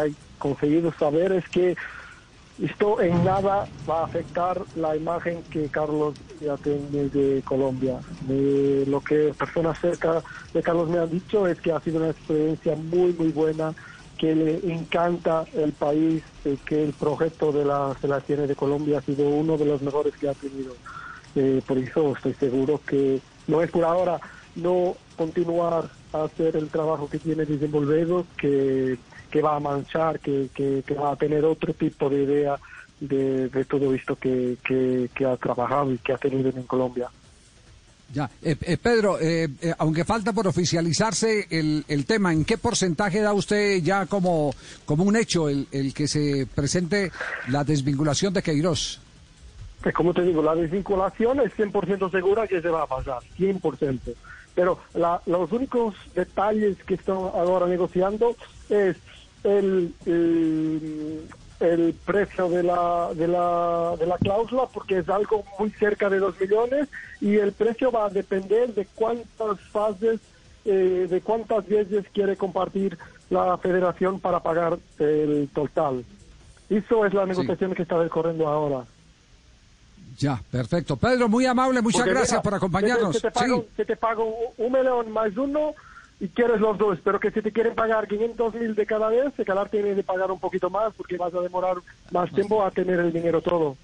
hay conseguido saber es que esto en nada va a afectar la imagen que Carlos ya tiene de Colombia. Lo que personas cerca de Carlos me han dicho es que ha sido una experiencia muy, muy buena, que le encanta el país, eh, que el proyecto de la selección de Colombia ha sido uno de los mejores que ha tenido. Eh, por eso estoy seguro que no es por ahora no continuar a hacer el trabajo que tiene desenvolvido, que que va a manchar, que, que, va a tener otro tipo de idea de, todo esto que, que, ha trabajado y que ha tenido en Colombia. Ya, eh, eh, Pedro, eh, aunque falta por oficializarse el, el, tema, ¿en qué porcentaje da usted ya como, como un hecho el, el que se presente la desvinculación de Queiroz? Pues como te digo, la desvinculación es 100% segura que se va a pasar, 100%. Pero la, los únicos detalles que están ahora negociando es el, el, precio de la, de, la, de la cláusula porque es algo muy cerca de 2 millones y el precio va a depender de cuántas fases, eh, de cuántas veces quiere compartir la federación para pagar el total. Eso es la negociación que está decorriendo ahora. Ya, perfecto. Pedro, muy amable, muchas gracias por acompañarnos. Se te, pago, te pago un millón más uno y quieres los dos, pero que si te quieren pagar 500 mil de cada vez, se calar tiene de pagar un poquito más porque vas a demorar más tiempo a tener el dinero todo.